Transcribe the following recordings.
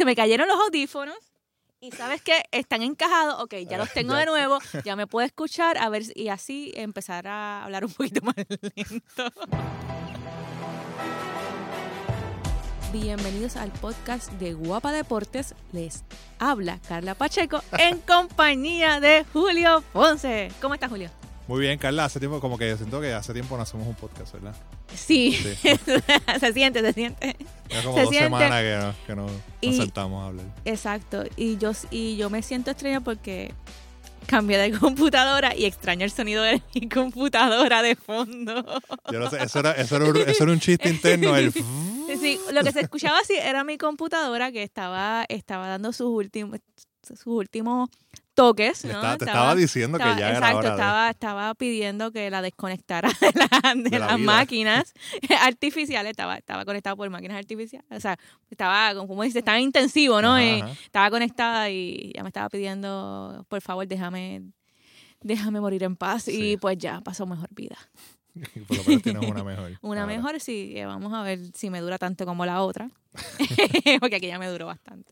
se me cayeron los audífonos. Y sabes que están encajados, ok, ya los tengo de nuevo, ya me puedo escuchar, a ver, y así empezar a hablar un poquito más lento. Bienvenidos al podcast de Guapa Deportes. Les habla Carla Pacheco en compañía de Julio Ponce. ¿Cómo estás, Julio? Muy bien, Carla. Hace tiempo, como que siento que hace tiempo no hacemos un podcast, ¿verdad? Sí, se siente, se siente. Ya como Se dos siente. semanas que, no- que no, nos Y- saltamos a hablar. Exacto. Y yo, y yo me siento extraña porque cambié de computadora y extraño el sonido de mi computadora de fondo. Yo no sé, eso era, eso era, un, eso era un chiste interno. El Sí, lo que se escuchaba así era mi computadora que estaba, estaba dando sus últimos, sus últimos toques. ¿no? estaba- te estaba diciendo que estaba- ya era exacto, hora de- estaba, estaba pidiendo que la desconectara de, la- de De la las máquinas artificiales. Estaba, estaba conectada por máquinas artificiales. O sea, estaba, como dice, estaba intensivo, ¿no? Ajá, ajá. estaba conectada y ya me estaba pidiendo, por favor, déjame, déjame morir en paz. Sí. Y pues ya pasó mejor vida. Por lo menos tienes una mejor. Una ahora. mejor, sí. eh, Vamos a ver si me dura tanto como la otra. Porque aquí ya me duró bastante.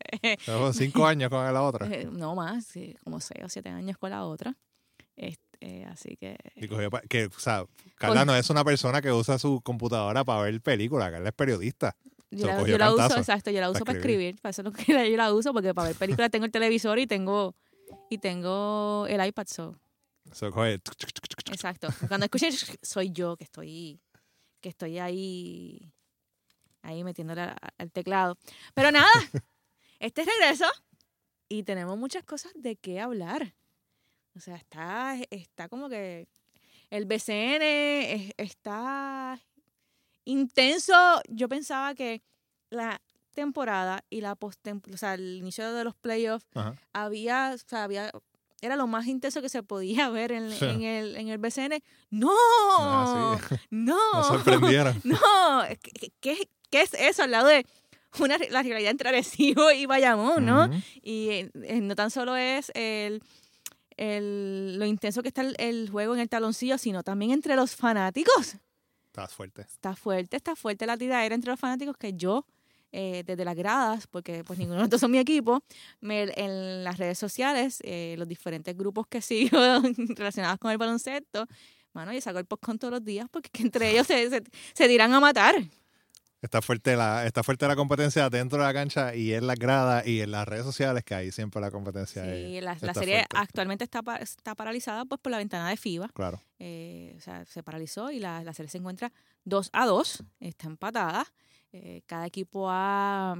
Cinco años con la otra. Eh, no más, sí, como seis o siete años con la otra. Este, así que. Y cogió pa- que, o sea, Carla no es una persona que usa su computadora para ver películas. Carla es periodista. Yo lo la, cogió yo la uso, cantazo exacto, yo la uso para para escribir. Para eso es lo que yo la uso, porque para ver películas tengo el televisor y tengo y tengo el iPad. So, Eso coge. exacto. Cuando escuchen, soy yo que estoy, que estoy ahí, ahí metiéndole al, teclado. Pero nada, este es regreso y tenemos muchas cosas de qué hablar. O sea, está, está como que el BCN es- está intenso. Yo pensaba que la temporada y la post o sea, el inicio de los playoffs había, o sea, había era lo más intenso que se podía ver en, Sí. en el, en el BCN. ¡No! Ah, sí. ¡No! Nos sorprendieron. No, ¿qué, qué, qué es eso al lado de una, la rivalidad entre Arecibo y Bayamón, ¿no? Y eh, no tan solo es el, el- lo intenso que está el, el juego en el taloncillo, sino también entre los fanáticos. Estás fuerte. Está fuerte, está fuerte la tiradera entre los fanáticos que yo, eh, desde las gradas, porque pues ninguno de estos son mi equipo, me- en las redes sociales, eh, los diferentes grupos que sigo relacionados con el baloncesto, mano, yo saco el con todos los días porque que entre ellos se, se, se dirán a matar. Está fuerte, la, está fuerte la competencia dentro de la cancha y en las gradas y en las redes sociales, que ahí siempre la competencia Sí, es- la, la serie fuerte. actualmente está, está paralizada pues por la ventana de FIBA. Claro. Eh, o sea, se paralizó y la, la serie se encuentra 2 a 2, está empatada. Eh, cada equipo ha,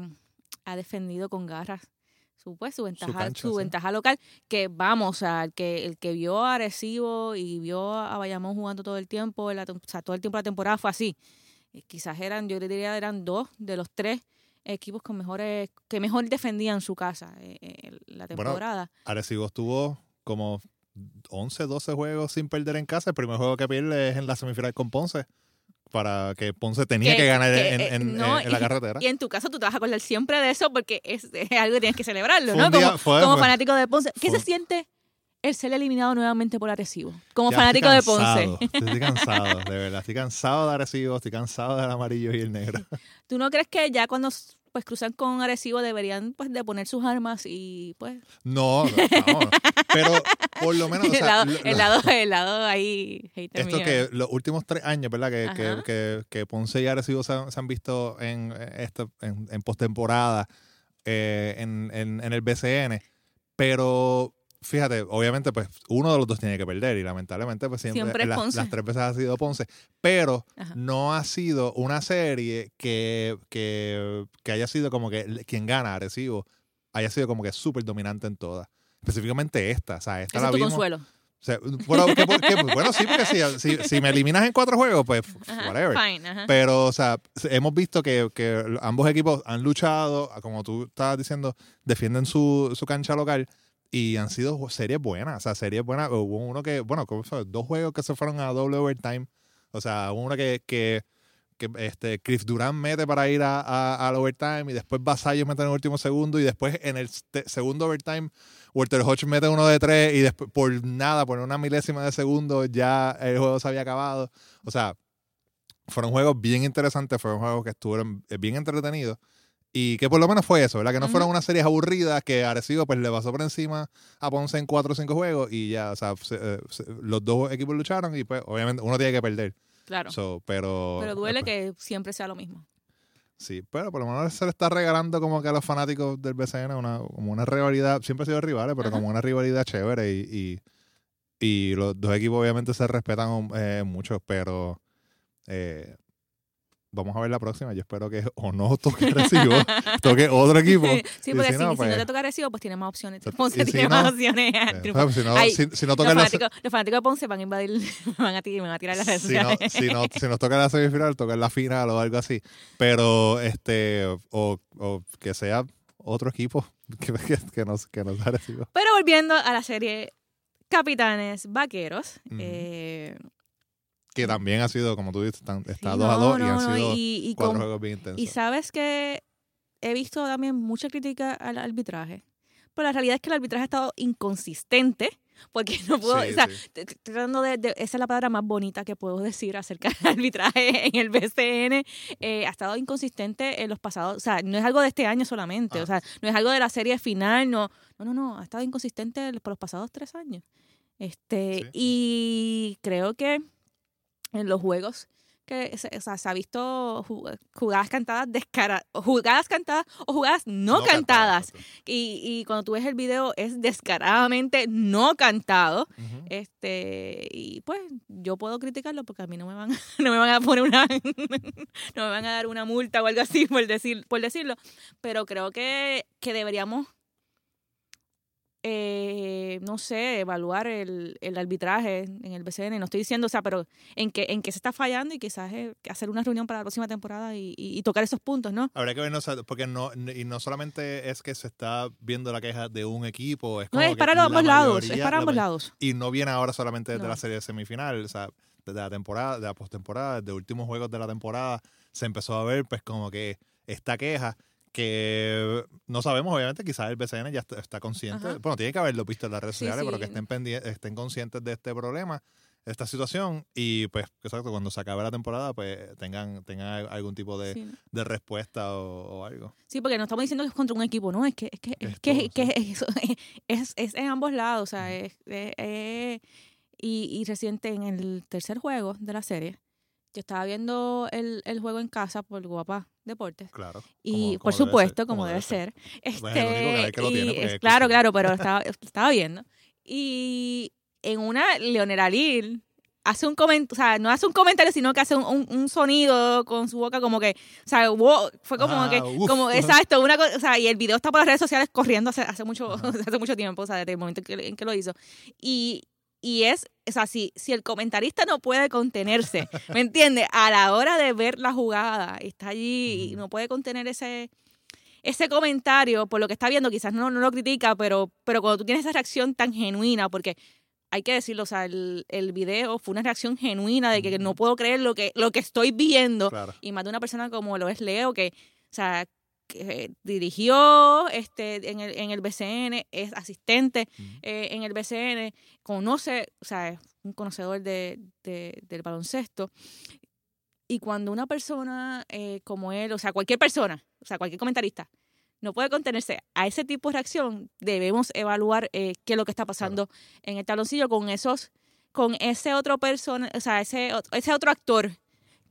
ha defendido con garras su, pues, su ventaja, su, cancha, sí. ventaja local. Que vamos, o sea, el que, el que vio a Arecibo y vio a Bayamón jugando todo el tiempo, la o sea, todo el tiempo de la temporada fue así. Eh, quizás eran, yo diría, eran dos de los tres equipos con mejores, que mejor defendían su casa eh, eh, la Bueno, temporada. Arecibo estuvo como 11, 12 juegos sin perder en casa. El primer juego que pierde es en la semifinal con Ponce. Para que Ponce tenía Que- que, ganar que, en, eh, en- no, en la carretera. Y en tu caso tú te vas a acordar siempre de eso porque es, es algo que tienes que celebrarlo, Fue ¿no? día- como fue- como fue- fanático de Ponce. ¿Qué se siente el ser eliminado nuevamente por Arecibo? Como Ya fanático de Ponce. Estoy cansado, de verdad. Estoy cansado de Arecibo, estoy cansado del amarillo y el negro. ¿Tú no crees que ya cuando pues cruzan con Arecibo deberían pues de poner sus armas y pues No, no, no. Pero por lo menos. o el, lado, lo- el, lado, el lado ahí Esto mío. que los últimos tres años, ¿verdad? Que, que, que, que Ponce y Arecibo se han, se han visto en, esto, en, en postemporada eh, en, en, en el BCN. Pero fíjate, obviamente, pues uno de los dos tiene que perder y lamentablemente, pues siempre, Siempre las, tres veces ha sido Ponce. Pero Ajá. no ha sido una serie que, que, que haya sido como que quien gana Arecibo haya sido como que súper dominante en todas. Específicamente esta, o sea, esta Ese la vimos. consuelo. O sea, bueno, que- que- bueno, sí, porque si, si, si me eliminas en cuatro juegos, pues Ajá, whatever. Fine. Pero, o sea, hemos visto que, que ambos equipos han luchado, como tú estabas diciendo, defienden su, su cancha local y han sido series buenas. O sea, series buenas. Hubo uno que, bueno, dos juegos que se fueron a doble overtime. O sea, uno que, que, este, Chris Durant mete para ir a, al overtime y después Vasallos mete en el último segundo y después en el segundo overtime Walter Hodge mete uno de tres y después por nada, por una milésima de segundo ya el juego se había acabado. O sea, fueron juegos bien interesantes, fueron juegos que estuvieron bien entretenidos Y que por lo menos fue eso, ¿verdad? Que no fueron unas series aburridas que Arecibo pues le pasó por encima a Ponce en cuatro o cinco juegos y ya, o sea, se- eh, se- los dos equipos lucharon y pues obviamente uno tiene que perder. Claro. So, pero Pero duele después- que siempre sea lo mismo. Sí, pero por lo menos se le está regalando como que a los fanáticos del BCN una, como una rivalidad, siempre han sido rivales, pero Ajá. como una rivalidad chévere y, y, y los dos equipos obviamente se respetan eh, mucho, pero eh, vamos a ver la próxima. Yo espero que o no toque Recibo, toque otro equipo. sí, porque si si, no, si pues- no te toca Arecibo, pues tiene más opciones. Ponce si tiene no, más opciones. al Eh, triunfo. si, no, Ay, si, si no los, toca la, fanáticos, los fanáticos de Ponce van a invadir, van a, van a tirar las redes si, no, sociales. si, no- si nos toca la semifinal, toca la final o algo así. Pero, este, o, o que sea otro equipo que, que, que nos, que nos da Arecibo. Pero volviendo a la serie Capitanes Vaqueros. Eh, Que también ha sido, como tú dices, tan- está sí, 2 a no, 2 y no, han no, sido y, y cuatro con- juegos bien intensos. y sabes que he visto también mucha crítica al arbitraje. Pero la realidad es que el arbitraje ha estado inconsistente. Porque no puedo, Sí, o sea, sí. tratando de, de- esa es la palabra más bonita que puedo decir acerca del arbitraje en el BCN. Eh, ha estado inconsistente en los pasados, o sea, no es algo de este año solamente, Ah. o sea, no es algo de la serie final, no, no, no, no, ha estado inconsistente por los pasados tres años. Este, y creo que en los juegos que se, o sea, se ha visto ju- jugadas cantadas descara, o jugadas cantadas o jugadas no, cantadas. Y, y cuando tú ves el video es descaradamente no cantado. Este, y pues yo puedo criticarlo porque a mí no me van, no me van a poner una, no me van a dar una multa o algo así por decir, por decirlo. Pero creo que, que deberíamos eh, no sé, evaluar el, el arbitraje en el BCN. No estoy diciendo, o sea, pero en que, en que se está fallando y quizás eh, hacer una reunión para la próxima temporada y, y- y tocar esos puntos, ¿no? Habría que ver, no, o sea, porque no, y no solamente es que se está viendo la queja de un equipo, es No como es para ambos lados, es para ambos lados. Y no viene ahora solamente desde No. la serie semifinal, o sea, desde la temporada, de la postemporada, desde últimos juegos de la temporada, se empezó a ver pues como que esta queja que no sabemos, obviamente, quizás el BCN ya está, está consciente, Ajá. bueno, tiene que haberlo visto en las redes Sí, sociales, pero sí. que estén, estén conscientes de este problema, de esta situación, y pues, exacto, cuando se acabe la temporada, pues tengan, tengan algún tipo de, Sí. de respuesta o, o algo. Sí, porque no estamos diciendo que es contra un equipo, no, es que es que es, Es que, todo, es, que es, es, es en ambos lados, o sea, es- y, y reciente en el tercer juego de la serie, yo estaba viendo el, el juego en casa por Guapa Deportes Claro. y como- por como supuesto, ser, como debe ser, Pues es este, que lo tiene, y porque es- es claro, claro, pero estaba, estaba viendo y en una Leonel Alil hace un comentario, o sea, no hace un comentario, sino que hace un, un- un sonido con su boca como que, o sea, wow, fue como Ah, que, uf. como, exacto, una cosa, o sea, y el video está por las redes sociales corriendo hace, hace mucho, hace mucho tiempo, o sea, desde el momento en que, en que lo hizo. Y, y es, o sea, si, si el comentarista no puede contenerse, ¿me entiendes? A la hora de ver la jugada, está allí y no puede contener ese ese comentario por lo que está viendo, quizás no, no lo critica, pero, pero cuando tú tienes esa reacción tan genuina, porque hay que decirlo, o sea, el, el video fue una reacción genuina de que no puedo creer lo que, lo que estoy viendo. Claro. Y más de una persona como lo es Leo, que, o sea, que dirigió este, en, el, en el BCN, es asistente eh, en el BCN, conoce, o sea, es un conocedor de, de- del baloncesto. Y cuando una persona eh, como él, o sea, cualquier persona, o sea, cualquier comentarista, no puede contenerse a ese tipo de reacción, debemos evaluar eh, qué es lo que está pasando en el taloncillo con esos, con ese otro persona, o sea, ese, ese otro actor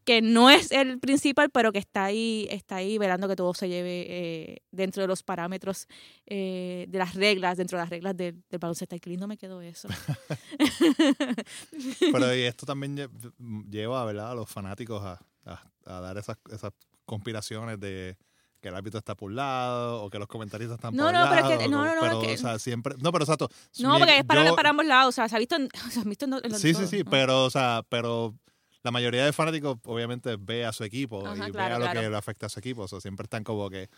que no es el principal, pero que está ahí, está ahí velando que todo se lleve eh, dentro de los parámetros eh, de las reglas, dentro de las reglas del, del baloncesto. Qué lindo me quedó eso. Pero y esto también lle- lleva ¿verdad? a los fanáticos a, a- a dar esas, esas conspiraciones de que el árbitro está por un lado o que los comentaristas están No, por no, un pero es lado. que- no, no, no, pero, es que- o sea, siempre... No, pero exacto. No, porque es para, yo- para ambos lados. O sea, se ha visto en, visto en, en Sí, sí, sí, ¿no? pero, o sea, pero la mayoría de fanáticos obviamente ve a su equipo Ajá, y claro, ve a lo claro. que le afecta a su equipo. O sea, siempre están como que...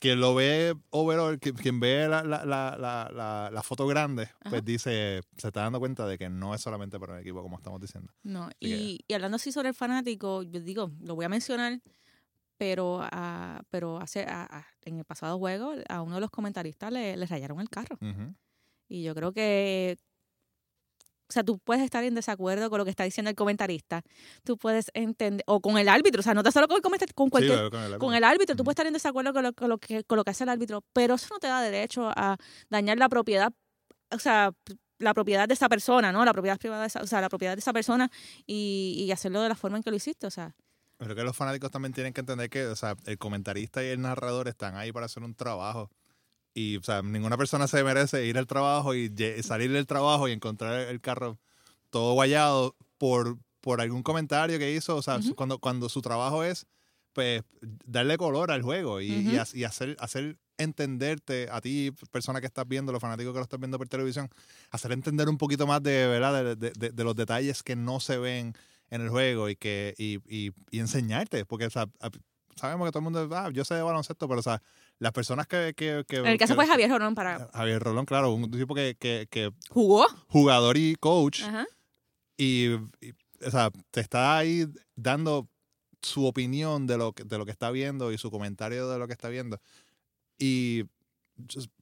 Quien lo ve overall, quien, ve la, la, la, la, foto grande, Ajá. pues dice, se está dando cuenta de que no es solamente para un equipo, como estamos diciendo. No, que- y, y hablando así sobre el fanático, yo digo, lo voy a mencionar, pero a- pero hace a- en el pasado juego a uno de los comentaristas le, le rayaron el carro. Ujú. Y yo creo que sea, tú puedes estar en desacuerdo con lo que está diciendo el comentarista, tú puedes entender, o con el árbitro, o sea, no te solo con el comentarista, con cualquier, Sí, con el con el árbitro, tú puedes estar en desacuerdo con lo, con lo que, con lo que hace el árbitro, pero eso no te da derecho a dañar la propiedad, o sea, la propiedad de esa persona, ¿no? La propiedad privada, de esa- o sea, la propiedad de esa persona y, y hacerlo de la forma en que lo hiciste, o sea. Creo que los fanáticos también tienen que entender que, o sea, el comentarista y el narrador están ahí para hacer un trabajo. Y, o sea, ninguna persona se merece ir al trabajo y salir del trabajo y encontrar el carro todo guayado por, por algún comentario que hizo. O sea, Ujú. cuando, cuando su trabajo es, pues, darle color al juego y, y Ujú. ha- y hacer, hacer entenderte a ti, persona que estás viendo, los fanáticos que lo estás viendo por televisión, hacer entender un poquito más de, ¿verdad? de, de- de- los detalles que no se ven en el juego y que y, y, y enseñarte, porque o sea, sabemos que todo el mundo, ah, yo sé de baloncesto, pero o sea, las personas que... que, que En el caso que- fue Javier Jorón para... Javier Rolón, claro, un tipo que, que, ¿Jugó? jugador y coach Ajá. y, y, o sea, te está ahí dando su opinión de lo, que, de lo que está viendo y su comentario de lo que está viendo. Y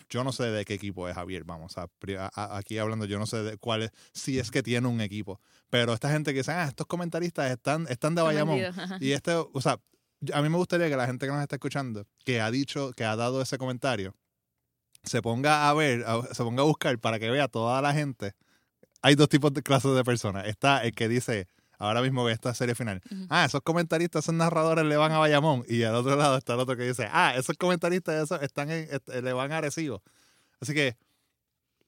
yo, no sé de qué equipo es Javier, vamos, a, a- aquí hablando, yo no sé de cuál es, si es que tiene un equipo. Pero esta gente que dice, ah, estos comentaristas están, están de Bayamón. Y este, o sea, a mí me gustaría que la gente que nos está escuchando, que ha dicho, que ha dado ese comentario, se ponga a ver, a- se ponga a buscar para que vea toda la gente. Hay dos tipos de clases de personas. Está el que dice, ahora mismo ve esta serie final, ah, esos comentaristas, esos narradores le van a Bayamón. Y al otro lado está el otro que dice, ah, esos comentaristas esos están en, est- le van a Arecibo. Así que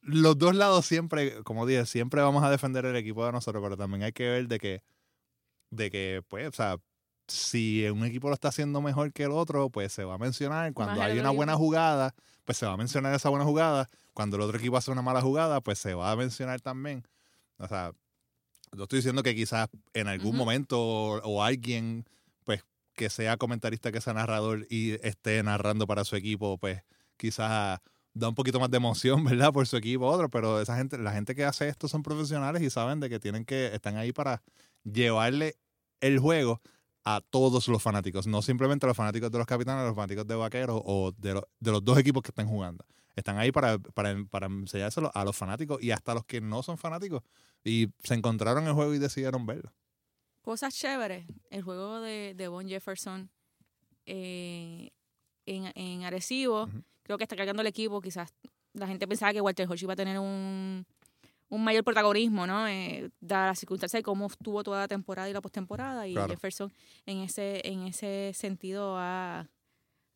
los dos lados siempre, como dije, siempre vamos a defender el equipo de nosotros, pero también hay que ver de que, de que, pues, o sea, si un equipo lo está haciendo mejor que el otto, pues se va a mencionar. Cuando Más hay otro una buena jugada, pues se va a mencionar esa buena jugada. Cuando el otro equipo hace una mala jugada, pues se va a mencionar también. O sea, yo estoy diciendo que quizás en algún momento o, o alguien, pues, que sea comentarista, que sea narrador y esté narrando para su equipo, pues, quizás da un poquito más de emoción, ¿verdad? Por su equipo otro, pero esa gente, la gente que hace esto son profesionales y saben de que tienen que, están ahí para llevarle el juego a todos los fanáticos, no simplemente a los fanáticos de los capitanes, los fanáticos de vaqueros o de, lo- de los dos equipos que están jugando. Están ahí para, para, para enseñárselo a los fanáticos y hasta a los que no son fanáticos. Y se encontraron el juego y decidieron verlo. Cosas chéveres. El juego de, de Von Jefferson eh, en, en Arecibo. Creo que está cargando el equipo. Quizás la gente pensaba que Walter Hodge iba a tener un, un mayor protagonismo, ¿no? Eh, dada la circunstancia de cómo estuvo toda la temporada y la postemporada. Y Claro. Jefferson en ese, en ese sentido ha,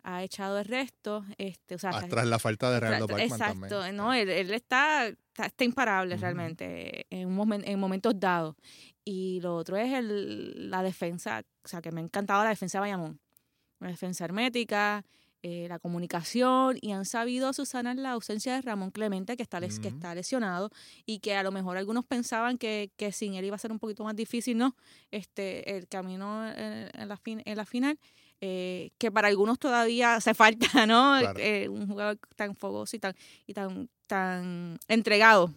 ha echado el resto. Este, o sea, Ah, Tras la falta de tra- Bachman Exacto, también. no, él, él está, está, está imparable realmente en, un momen- en momentos dados. Y lo otro es el, la defensa, o sea, que me ha encantado la defensa de Bayamón. La defensa hermética, eh, la comunicación, y han sabido subsanar la ausencia de Ramón Clemente, que está, les- que está lesionado, y que a lo mejor algunos pensaban que, que sin él iba a ser un poquito más difícil, ¿no? Este, el camino en, en la, fin, en la final. eh, que para algunos todavía hace falta, ¿no? Claro. Eh, un jugador tan fogoso y tan, y tan, tan entregado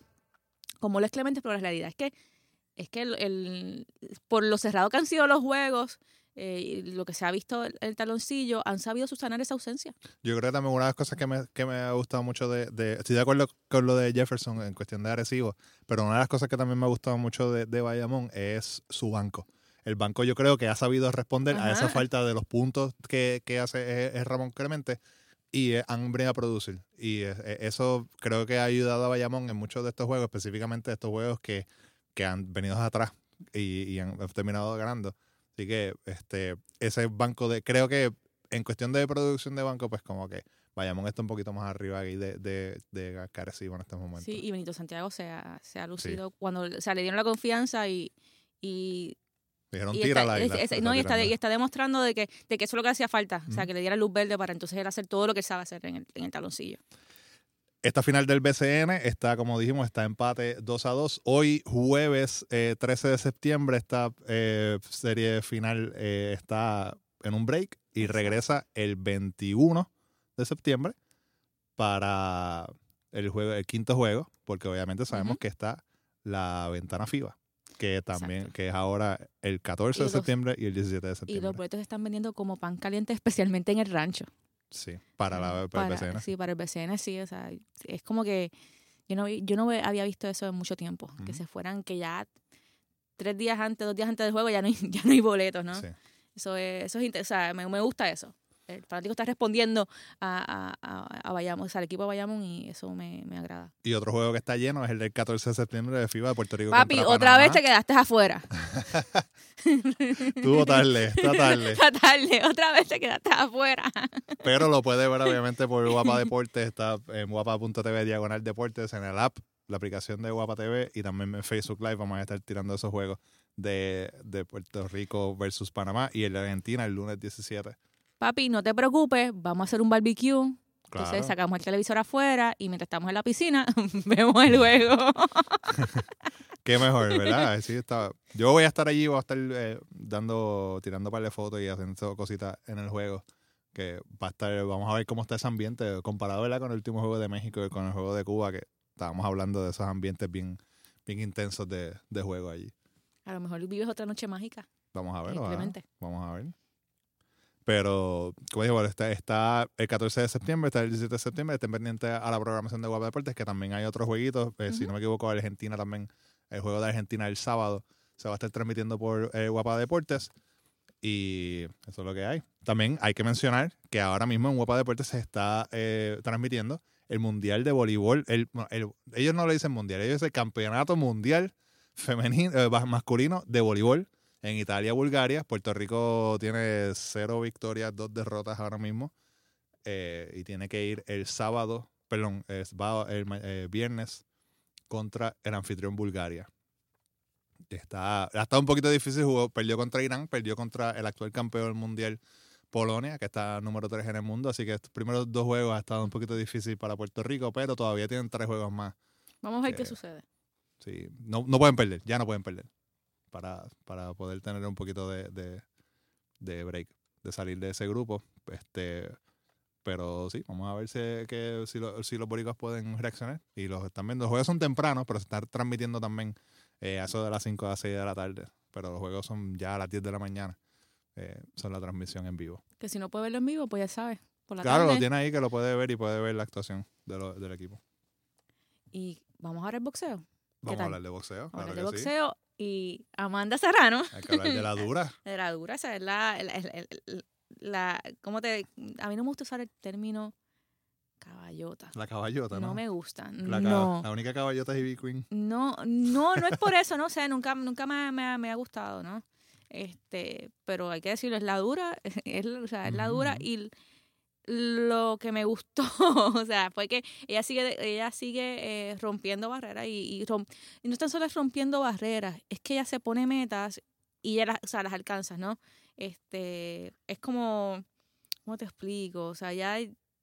como lo es Clemente, pero la realidad es que es que el, el- por lo cerrado que han sido los juegos, eh, lo que se ha visto el, el taloncillo, han sabido subsanar esa ausencia. Yo creo que también una de las cosas que me, que me ha gustado mucho de, de- Estoy de acuerdo con lo de Jefferson en cuestión de Arecibo, pero una de las cosas que también me ha gustado mucho de, de Bayamón es su banco. El banco yo creo que ha sabido responder a esa falta de los puntos que, que hace eh, es Ramón Clemente y eh, han venido a producir. Y eh, eh, eso creo que ha ayudado a Bayamón en muchos de estos juegos, específicamente estos juegos que, que han venido atrás y, y han terminado ganando. Así que este ese banco de... Creo que en cuestión de producción de banco, pues como que Bayamón está un poquito más arriba aquí de, de, de Carecibo en estos momentos. Sí, y Benito Santiago se ha, se ha lucido cuando o sea, le dieron la confianza y, y, Dijeron, y está, es- la- es- la no, y está, y está demostrando de que, de que eso es lo que hacía falta. O sea, que le diera luz verde para entonces él hacer todo lo que él sabe hacer en el, en el taloncillo. Esta final del BCN está, como dijimos, está empate 2 a 2. Hoy, jueves eh, 13 de septiembre, esta eh, serie final eh, está en un break y regresa el 21 de septiembre para el, juego, el quinto juego, porque obviamente sabemos que está la ventana FIBA, que también Exacto. que es ahora el 14 de Y los- septiembre y el 17 de Y septiembre. los boletos se están vendiendo como pan caliente, especialmente en el rancho. Sí, para, la, para el BCN. Sí, para el BCN, sí. O sea, es como que Yo no, yo no había visto eso en mucho tiempo. Que Ujú. se fueran, que ya tres días antes, dos días antes del juego ya no hay, ya no hay boletos, ¿no? Sí. Eso es, eso es o sea, me, me gusta eso. El fanático está respondiendo a, a, a, a Bayamón, o sea, al equipo de Bayamón y eso me, me agrada. Y otro juego que está lleno es el del 14 de septiembre de FIBA de Puerto Rico. Papi, otra Panamá. vez te quedaste afuera. Tuvo tarde, está tarde. Tarde, otra vez te quedaste afuera. Pero lo puede ver obviamente por Guapa Deportes, está en guapa.tv diagonal deportes en el app, la aplicación de Guapa TV y también en Facebook Live vamos a estar tirando esos juegos de, de Puerto Rico versus Panamá y el de Argentina el lunes 17. Papi, no te preocupes, vamos a hacer un barbecue. Entonces Claro. sacamos el televisor afuera y mientras estamos en la piscina vemos el juego. Qué mejor, ¿verdad? Sí, está. Yo voy a estar allí, voy a estar eh, dando, tirando par de fotos y haciendo cositas en el juego. Que va a estar, vamos a ver cómo está ese ambiente comparado ¿verdad? con el último juego de México y con el juego de Cuba, que estábamos hablando de esos ambientes bien, bien intensos de, de juego allí. A lo mejor vives otra noche mágica. Vamos a ver, vamos a ver. Pero, como digo, bueno, está, está el 14 de septiembre, está el 17 de septiembre, estén pendientes a la programación de Guapa Deportes, que también hay otros jueguitos. Eh, Si no me equivoco, Argentina también, el juego de Argentina el sábado se va a estar transmitiendo por eh, Guapa Deportes. Y eso es lo que hay. También hay que mencionar que ahora mismo en Guapa Deportes se está eh, transmitiendo el Mundial de Voleibol. El- ellos no le dicen Mundial, ellos dicen Campeonato Mundial femenino, eh, masculino de voleibol en Italia, Bulgaria. Puerto Rico tiene cero victorias, dos derrotas ahora mismo. Eh, y tiene que ir el sábado, perdón, es, va el eh, viernes contra el anfitrión Bulgaria. Está, ha estado un poquito difícil, jugó, perdió contra Irán, perdió contra el actual campeón mundial Polonia, que está número 3 en el mundo, así que estos primeros dos juegos ha estado un poquito difícil para Puerto Rico, pero todavía tienen tres juegos más. Vamos a ver qué sucede. Sí, no, no pueden perder, ya no pueden perder. Para, para poder tener un poquito de, de, de break, de salir de ese grupo. Este, pero sí, vamos a ver si, que, si, lo- si los boricuas pueden reaccionar. Y los están viendo. Los juegos son tempranos, pero se están transmitiendo también eh, a eso de las 5 a las 6 de la tarde. Pero los juegos son ya a las 10 de la mañana. Eh, son la transmisión en vivo. Que si no puede verlo en vivo, pues ya sabes. Por la Claro, tarde. lo tiene ahí que lo puede ver y puede ver la actuación de lo- del equipo. Y vamos a ver el boxeo. Vamos a hablar de boxeo. Vamos a Claro hablar de boxeo. Y Amanda Serrano, Hay que hablar de la dura. de la dura, esa es la, la, la- la- la- ¿cómo te, a mí no me gusta usar el término caballota. La caballota, ¿no? No me gusta. La, no. la única caballota es Ivy Queen. No, no, no es por eso, no sé, nunca, nunca me, me ha- me ha gustado, ¿no? Este, pero hay que decirlo, es la dura, es, o sea, es la dura y lo que me gustó, o sea, fue que ella sigue, ella sigue eh, rompiendo barreras y, y, rom- y no tan solo es rompiendo barreras, es que ella se pone metas y ella las, o sea, las alcanza, ¿no? Este, es como, ¿cómo te explico? O sea, ya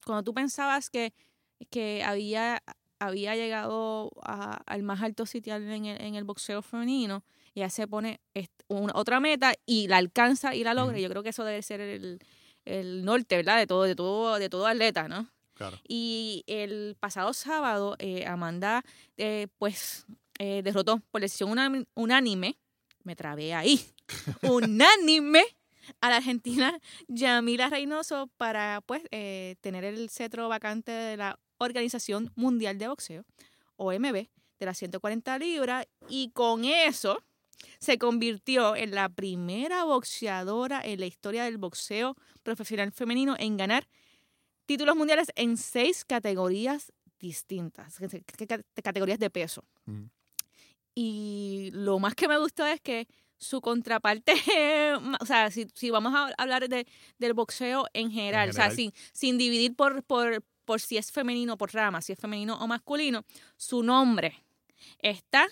cuando tú pensabas que, que había había llegado a- al más alto sitial en el, en el boxeo femenino, ella se pone una, otra meta y la alcanza y la logra. Yo creo que eso debe ser el, el norte, ¿verdad? De todo, de todo, de todo atleta, ¿no? Claro. Y el pasado sábado, eh, Amanda, eh, pues, eh, derrotó por decisión unánime, me trabé ahí, unánime a la argentina Yamila Reynoso para, pues, eh, tener el cetro vacante de la Organización Mundial de Boxeo, OMB, de las 140 libras, y con eso se convirtió en la primera boxeadora en la historia del boxeo profesional femenino en ganar títulos mundiales en seis categorías distintas, categorías de peso. Ujú. Y lo más que me gustó es que su contraparte, o sea, si, si vamos a hablar de, del boxeo en general, o sea, general. sin, sin dividir por, por, por si es femenino o por rama, si es femenino o masculino, su nombre está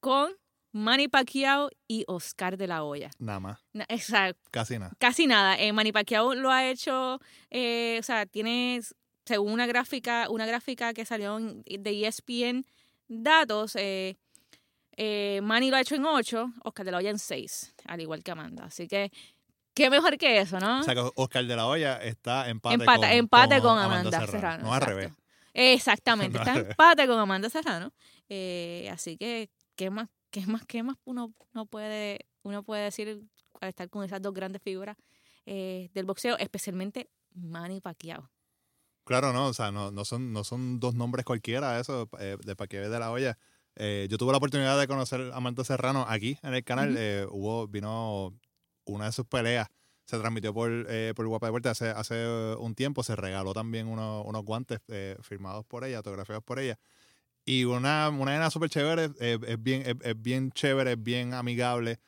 con Manny Pacquiao y Oscar de la Hoya. Nada más. Na- O sea, Casi nada. Casi nada. Eh, Manny Pacquiao lo ha hecho, eh, o sea, tiene, según una gráfica, una gráfica que salió de ESPN datos, eh, eh, Manny lo ha hecho en 8, Oscar de la Hoya en 6, al igual que Amanda. Así que, qué mejor que eso, ¿no? O sea que Oscar de la Hoya está empate, empate con, empate con, Amanda, Serrano. Serrano. No al exacto. revés. Exactamente, No está empate con Amanda Serrano. Así que, ¿qué más, qué más, qué más uno, uno puede, uno puede decir al estar con esas dos grandes figuras eh, del boxeo, especialmente Manny Pacquiao? Claro, no, o sea, no, no, son, no son dos nombres cualquiera, eso, eh, de que de la olla. Eh, yo tuve la oportunidad de conocer a Marta Serrano aquí en el canal. Ujú. Eh, hubo, vino una de sus peleas, se transmitió por, eh, por Guapa Deporte hace, hace un tiempo. Se regaló también uno- unos guantes eh, firmados por ella, autografiados por ella. Y una, una nena súper chévere, eh, es, bien, es, es bien chévere, es bien amigable.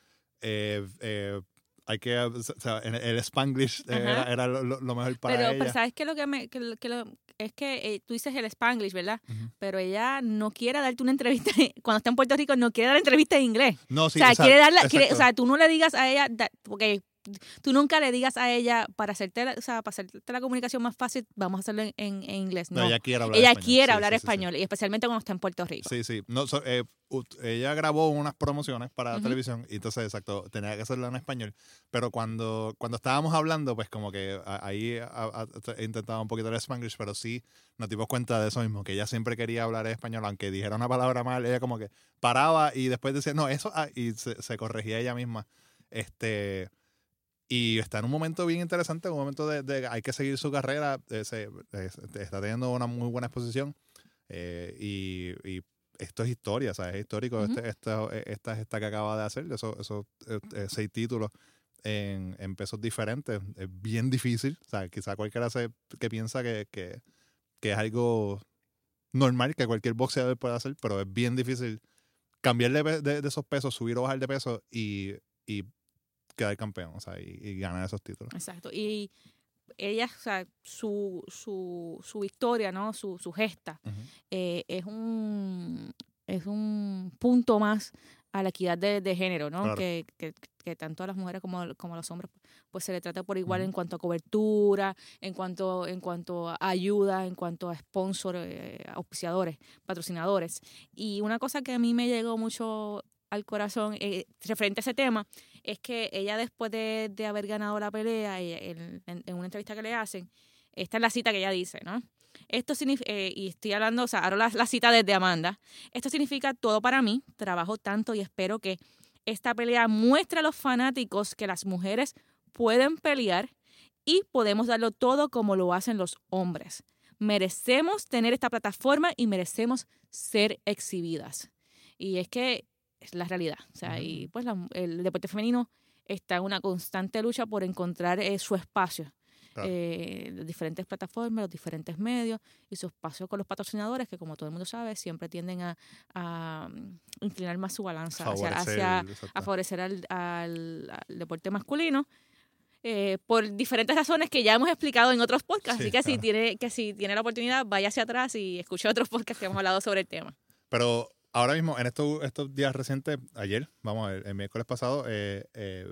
eh, eh, hay que, o sea, el Spanglish era, era lo, mejor para pero, ella. pero ¿sabes qué? Lo que me, que lo- que lo- es que eh, tú dices el Spanglish, ¿verdad? Pero ella no quiere darte una entrevista, cuando está en Puerto Rico, no quiere dar entrevista en inglés. No, sí, o sea, exacto, quiere darla, quiere- o sea, tú no le digas a ella, porque tú nunca le digas a ella, para hacerte la, o sea, para hacerte la comunicación más fácil, vamos a hacerlo en, en- en inglés. No, No, ella quiere hablar ella español. quiere Sí, hablar sí, sí, sí. español, y especialmente cuando está en Puerto Rico. Sí, sí. No, so- eh, ella grabó unas promociones para Ujú. televisión y entonces, exacto, tenía que hacerlo en español. Pero cuando, cuando estábamos hablando, pues como que ahí a- a- he intentado un poquito el spanglish, pero sí nos dimos cuenta de eso mismo, que ella siempre quería hablar español, aunque dijera una palabra mal, ella como que paraba y después decía, no, eso, ah", y se, se corregía ella misma. Este... Y está en un momento bien interesante, un momento de, de hay que seguir su carrera, eh, se- eh, está teniendo una muy buena exposición. eh, y, y esto es historia, sea, es histórico Ujú. este, esta, esta gesta que acaba de hacer, esos esos, eh, eh, seis títulos en, en pesos diferentes. Es bien difícil, o sea, quizá cualquiera se, que piensa que, que, que es algo normal que cualquier boxeador puede hacer, pero es bien difícil cambiar de, de- de esos pesos, subir o bajar de peso y, y quedar campeón, o sea, y, y ganar esos títulos. Exacto. Y ella, o sea, su, su, su victoria, ¿no? Su, su gesta, eh, es un es un punto más a la equidad de, de género, ¿no? Claro. Que, que, que tanto a las mujeres como, como a los hombres pues se le trata por igual en cuanto a cobertura, en cuanto, en cuanto a ayuda, en cuanto a sponsor, eh, auspiciadores, patrocinadores. Y una cosa que a mí me llegó mucho al corazón eh, referente a ese tema es que ella después de, de haber ganado la pelea, en, una entrevista que le hacen, esta es la cita que ella dice, ¿no? Esto significa, y estoy hablando, o sea, ahora la, la cita desde Amanda, esto significa todo para mí, trabajo tanto y espero que esta pelea muestre a los fanáticos que las mujeres pueden pelear y podemos darlo todo como lo hacen los hombres. Merecemos tener esta plataforma y merecemos ser exhibidas. Y es que es la realidad. O sea, y pues la- el deporte femenino está en una constante lucha por encontrar eh, su espacio. Claro. Eh, las diferentes plataformas, los diferentes medios y su espacio con los patrocinadores que como todo el mundo sabe siempre tienden a, a, mm, inclinar más su balanza hacia, Favorecer, hacia- a favorecer al, al- al deporte masculino eh, por diferentes razones que ya hemos explicado en otros podcasts. Sí, Así que si claro. tiene que si tiene la oportunidad, vaya hacia atrás y escuche otros podcasts que hemos hablado sobre el tema. Pero ahora mismo, en estos, estos días recientes, ayer, vamos ver, el miércoles pasado, eh, eh,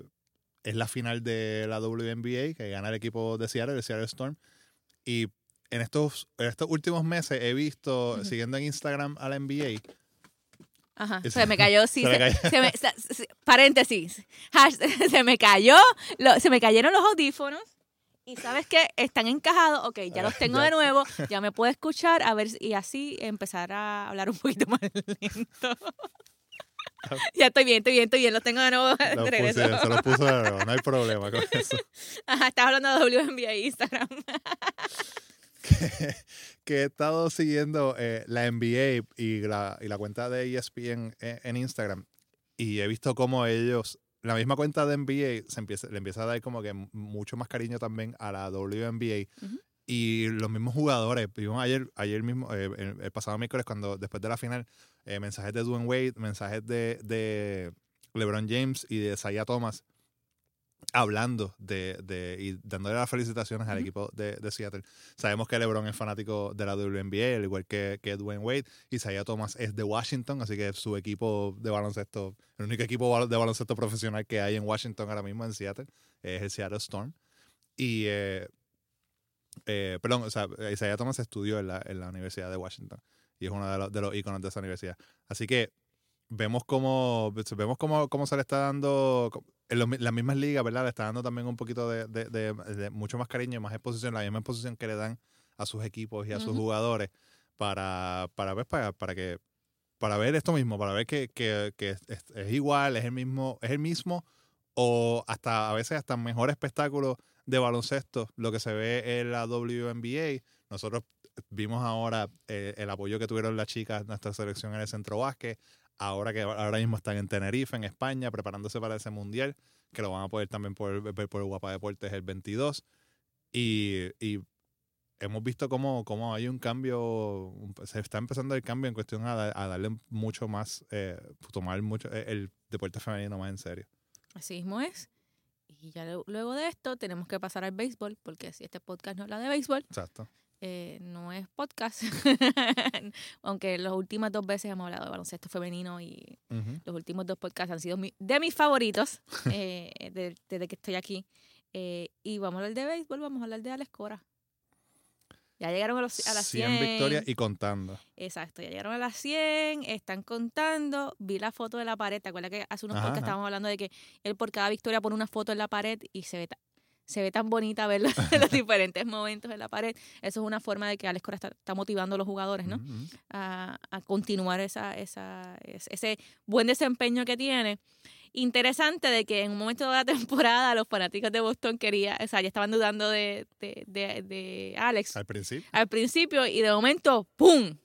es la final de la WNBA que gana el equipo de Seattle, el Seattle Storm. Y en estos, en estos últimos meses he visto, Ujú. siguiendo en Instagram a la NBA, Ajá. Se me cayó, sí. se me se- cayó. se me- paréntesis. Hash- se me cayó, lo- se me cayeron los audífonos. Y sabes qué, están encajados, ok, ya los tengo de nuevo, ya me puedo escuchar, a ver, y así empezar a hablar un poquito más lento. ya estoy bien, estoy bien, estoy bien, los tengo de nuevo de lo regreso. puse, se lo puso de nuevo, no hay problema con eso. Ajá, estás hablando de WNBA Instagram. que he estado siguiendo eh, la NBA y la, y la cuenta de ESPN en, en Instagram y he visto cómo ellos, la misma cuenta de NBA se empieza, le empieza a dar como que mucho más cariño también a la WNBA y los mismos jugadores. Vimos ayer, ayer mismo, eh, el, el pasado miércoles, cuando después de la final, eh, mensajes de Dwayne Wade, mensajes de, de LeBron James y de Isaiah Thomas hablando de, de y dándole las felicitaciones al equipo de, de Seattle. Sabemos que LeBron es fanático de la WNBA, al igual que, que Dwayne Wade. Isaiah Thomas es de Washington, así que su equipo de baloncesto, el único equipo de baloncesto profesional que hay en Washington ahora mismo en Seattle, es el Seattle Storm. Y, eh, eh, perdón, o sea, Isaiah Thomas estudió en la, en la Universidad de Washington y es uno de los, de los íconos de esa universidad. Así que vemos cómo, vemos cómo, cómo se le está dando, en las mismas ligas, ¿verdad? Le está dando también un poquito de, de- de- de mucho más cariño y más exposición, la misma exposición que le dan a sus equipos y a sus jugadores para, para ver, para, para que para ver esto mismo, para ver que, que- que es, es- es igual, es el mismo, es el mismo, o hasta a veces hasta mejor espectáculo de baloncesto, lo que se ve en la WNBA nosotros vimos ahora eh, el apoyo que tuvieron las chicas, nuestra selección en el centro básquet, ahora que ahora mismo están en Tenerife, en España, preparándose para ese mundial, que lo van a poder también poder ver por Guapa Deportes el 22. Y, y hemos visto cómo, cómo hay un cambio, se está empezando el cambio en cuestión a, a darle mucho más, eh, tomar mucho eh, el deporte femenino más en serio. Así mismo es. Y ya lu- luego de esto tenemos que pasar al béisbol, porque si este podcast no habla de béisbol, Exacto. Eh, no es podcast. Aunque las últimas dos veces hemos hablado de baloncesto femenino y los últimos dos podcasts han sido mi- de mis favoritos eh, de- desde que estoy aquí. Eh, y vamos a hablar de béisbol, vamos a hablar de Alex Cora. Ya llegaron a, los, a las 100. 100 victorias y contando. Exacto, ya llegaron a las 100, están contando. Vi la foto de la pared. ¿Te acuerdas que hace unos Ajá, podcasts ajá. estábamos hablando de que él por cada victoria pone una foto en la pared y se ve, se ve tan bonita verlo en los diferentes momentos en la pared? Eso es una forma de que Alex Cora está, está motivando a los jugadores, ¿no? A, a continuar esa, esa, es- ese buen desempeño que tiene. Interesante de que en un momento de la temporada los fanáticos de Boston querían, o sea, ya estaban dudando de, de, de, de Alex Al principio. al principio y de momento, ¡pum!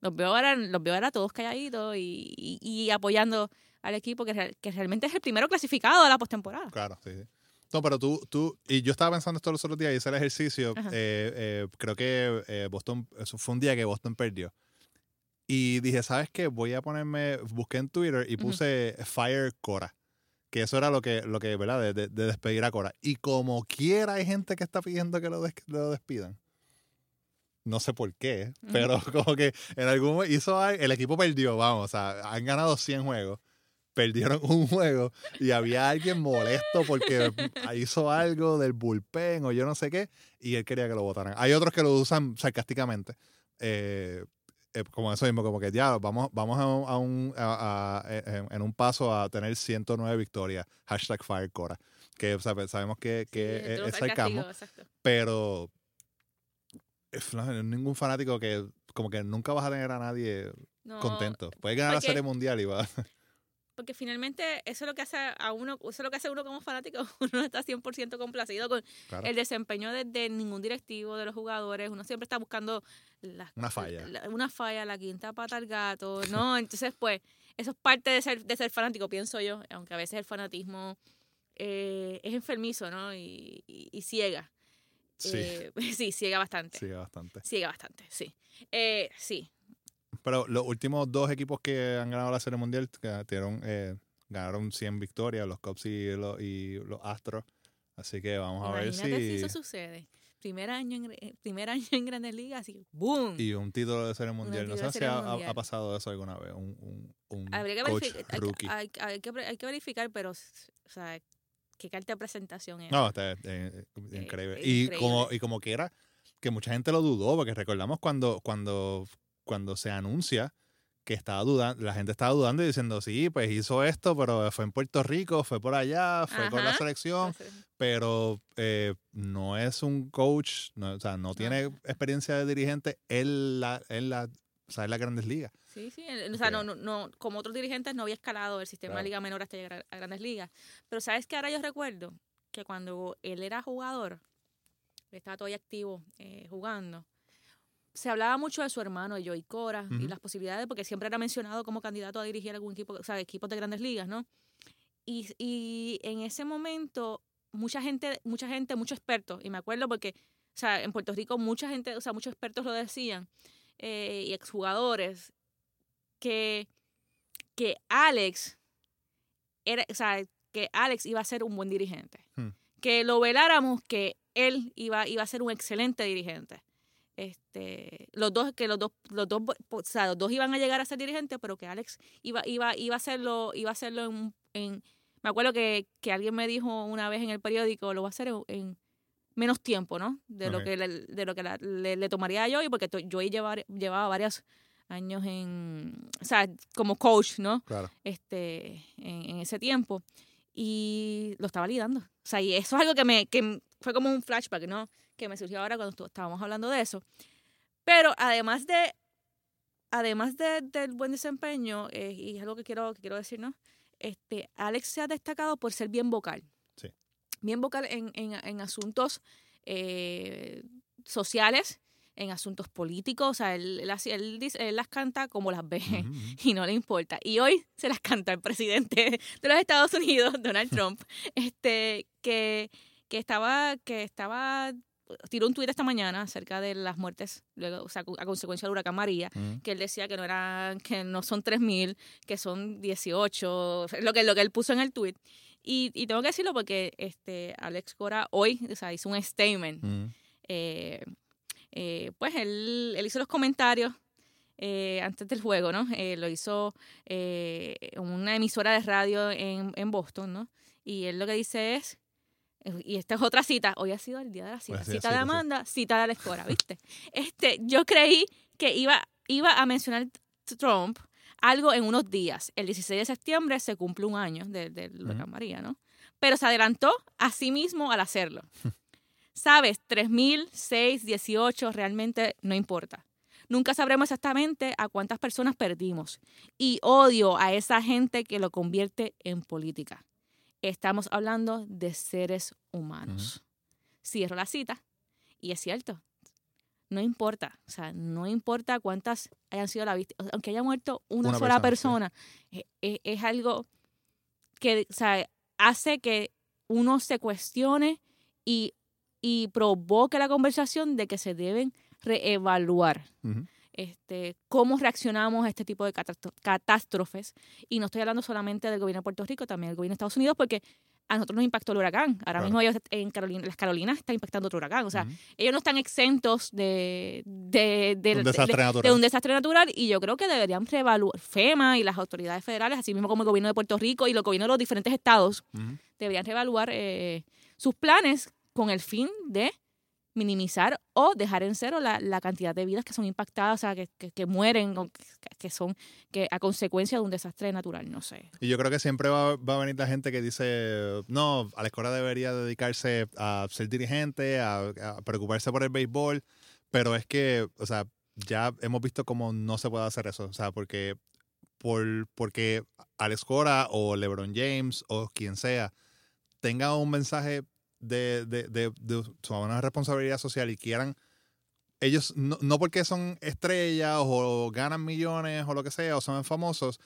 Los veo ahora, los veo ahora todos calladitos y, y, y apoyando al equipo que, que realmente es el primero clasificado a la postemporada. Claro, sí, sí. No, pero tú, tú, y yo estaba pensando esto los otros días, hice el ejercicio, eh, eh, creo que eh, Boston, eso fue un día que Boston perdió. Y dije, ¿sabes qué? Voy a ponerme, busqué en Twitter y puse Fire Cora. Que eso era lo que, lo que ¿verdad? De, de- de despedir a Cora. Y como quiera hay gente que está pidiendo que lo, des- lo despidan. No sé por qué, pero como que en algún momento hizo el equipo perdió, vamos, o sea, han ganado 100 juegos, perdieron un juego y había alguien molesto porque hizo algo del bullpen o yo no sé qué y él quería que lo votaran. Hay otros que lo usan sarcásticamente. eh, eh, como eso mismo, como que ya vamos, vamos a un, a un- a- a- en, en un paso a tener 109 victorias. Hashtag Firecora. Que sea, sabemos que, que Sí, es, lo es sabes, sarcasmo, castigo, pero es no hay ningún fanático que como que nunca vas a tener a nadie No, contento. Puedes ganar la serie mundial y va. Porque finalmente eso es lo que hace a uno, eso es lo que hace uno como fanático, uno no está 100% complacido con Claro. el desempeño de, de ningún directivo, de los jugadores, uno siempre está buscando las- Una falla. la- una falla, la quinta pata al gato, ¿no? Entonces, pues, eso es parte de ser, de ser fanático, pienso yo, aunque a veces el fanatismo eh, es enfermizo, ¿no? Y, y- y ciega. Sí, Eh, sí, ciega bastante. sí, bastante. Ciega bastante, sí. Eh, sí, Pero los últimos dos equipos que han ganado la serie mundial tuvieron, eh, ganaron 100 victorias, los Cubs y los, y los Astros. Así que vamos a ver imagínate si si... eso sucede. Primer año en, primer año en Grandes Ligas, así, ¡boom! Y un título de serie mundial. No sé si ha, ha- pasado eso alguna vez. Un, un, un Habría que coach verificar, hay, rookie. hay- hay que, hay que verificar, pero, o sea, qué carta de presentación es. No, está eh, eh, increíble. es y, increíble. Como, y como que era, que mucha gente lo dudó, porque recordamos cuando, cuando, cuando se anuncia que estaba dudando, la gente estaba dudando y diciendo, sí, pues hizo esto, pero fue en Puerto Rico, fue por allá, fue con la Ajá. selección, pero eh, no es un coach, no, o sea, no tiene experiencia de dirigente en la, en la, o sea, en las grandes ligas. Sí, sí. O sea, no, no, no, como otros dirigentes no había escalado el sistema Claro. de Liga Menor hasta llegar a, Grandes Ligas. Pero ¿sabes que Ahora yo recuerdo que cuando él era jugador, estaba todavía activo eh, jugando, se hablaba mucho de su hermano, de Joey Cora, y las posibilidades, porque siempre era mencionado como candidato a dirigir algún equipo, o sea, equipos de Grandes Ligas, ¿no? Y, y en ese momento, mucha gente, mucha gente, muchos expertos, y me acuerdo porque, o sea, en Puerto Rico mucha gente, o sea, muchos expertos lo decían, eh, y exjugadores, que, que Alex era, o sea, que Alex iba a ser un buen dirigente. Hmm. Que lo veláramos que él iba, iba a ser un excelente dirigente. Este, los dos, que los dos, los dos, o sea, los dos iban a llegar a ser dirigentes, pero que Alex iba, iba, iba a hacerlo, iba a hacerlo en, en me acuerdo que, que alguien me dijo una vez en el periódico, lo va a hacer en, en menos tiempo, ¿no? De lo Ok. que le, de lo que la- le, le tomaría a Joey, porque Joey llevaba, llevaba varios años en, o sea, como coach, ¿no? Claro. este, en, en ese tiempo y lo estaba lidando. O sea, y eso es algo que me que fue como un flashback, ¿no? Que me surgió ahora cuando estábamos hablando de eso. Pero además de además de- del buen desempeño, eh, y es algo que quiero, que quiero decir, ¿no? Este, Alex se ha destacado por ser bien vocal. Sí. Bien vocal en, en, en asuntos eh, sociales en asuntos políticos. O sea, él, él, él dice- él las canta como las ve y no le importa. Y hoy se las canta el presidente de los Estados Unidos, Donald Trump, este, que, que estaba, que estaba, tiró un tuit esta mañana acerca de las muertes, luego, o sea, a consecuencia del huracán María, Ujú. que él decía que no eran, que no son 3.000, que son 18, lo que, lo que él puso en el tuit. Y, y tengo que decirlo porque este Alex Cora hoy o sea, hizo un statement Ujú. eh, eh, pues él, él hizo los comentarios eh, antes del juego, ¿no? Eh, lo hizo eh, en una emisora de radio en, en Boston, ¿no? Y él lo que dice es, y esta es otra cita, hoy ha sido el día de la cita, cita de sí. Amanda, cita de Cora, ¿viste? Este, yo creí que iba, iba a mencionar Trump algo en unos días. El 16 de septiembre se cumple un año del de, huracán María, ¿no? Pero se adelantó a sí mismo al hacerlo. Sabes, 3.000, 6, 18, realmente no importa. Nunca sabremos exactamente a cuántas personas perdimos. Y odio a esa gente que lo convierte en política. Estamos hablando de seres humanos. Cierro la cita. Y es cierto. No importa. O sea, no importa cuántas hayan sido las víctimas. Aunque haya muerto una, Una sola persona, persona, e- e- es, algo que o sea, hace que uno se cuestione y, y provoque la conversación de que se deben reevaluar. Este, cómo reaccionamos a este tipo de catástrofes. Y no estoy hablando solamente del gobierno de Puerto Rico, también del gobierno de Estados Unidos, porque a nosotros nos impactó el huracán. Ahora Claro. mismo ellos en Carolina, las Carolinas está impactando otro huracán. O sea, ellos no están exentos de, de, de- Un de- desastre de- natural. de un desastre natural y yo creo que deberían reevaluar FEMA y las autoridades federales, así mismo como el gobierno de Puerto Rico y los gobiernos de los diferentes estados, deberían reevaluar eh, sus planes con el fin de minimizar o dejar en cero la, la cantidad de vidas que son impactadas, o sea, que, mueren que, son que a consecuencia de un desastre natural, no sé. Y yo creo que siempre va, a venir la gente que dice, no, Alex Cora debería dedicarse a ser dirigente, a, a preocuparse por el béisbol, pero es que, o sea, ya hemos visto cómo no se puede hacer eso, o sea, porque, por, porque Alex Cora o LeBron James o quien sea tenga un mensaje de, de, de, de una responsabilidad social y quieran ellos no, no porque son estrellas o ganan millones o lo que sea o son famosos,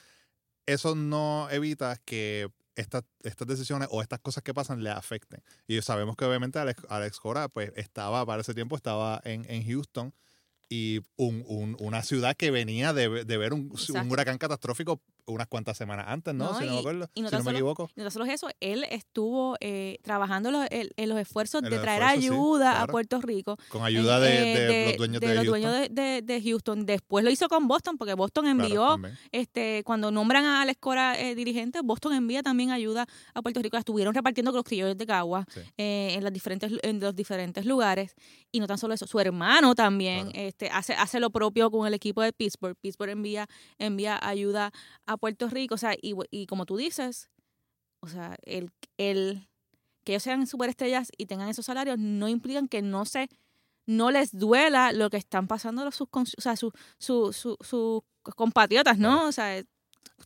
eso no evita que estas, estas decisiones o estas cosas que pasan le afecten. Y sabemos que obviamente Alex, Alex Cora pues estaba, para ese tiempo estaba en, en Houston y un, un- una ciudad que venía de, de ver un, un huracán catastrófico unas cuantas semanas antes, ¿no? No, si no me acuerdo, y no si no me solo- equivoco. Y no solo eso, él estuvo eh, trabajando los- en, en los esfuerzos En de traer sí, ayuda a. Puerto Rico. Con ayuda de, eh, de los dueños de, los Houston. dueños de, de- de Houston. Después lo hizo con Boston, porque Boston envió, este, cuando nombran a Alex Cora eh, dirigente, Boston envía también ayuda a Puerto Rico. La estuvieron repartiendo con los criollos de Cagua Sí. eh, en, las diferentes, en los diferentes lugares. Y no tan solo eso, su hermano también Claro. este, hace, hace lo propio con el equipo de Pittsburgh. Pittsburgh envía, envía ayuda a Puerto Rico. O sea, y, y como tú dices, o sea, el, el que ellos sean superestrellas y tengan esos salarios no implican que no se no les duela lo que están pasando los sus, o sea, sus su, su, sus compatriotas, ¿no? O sea,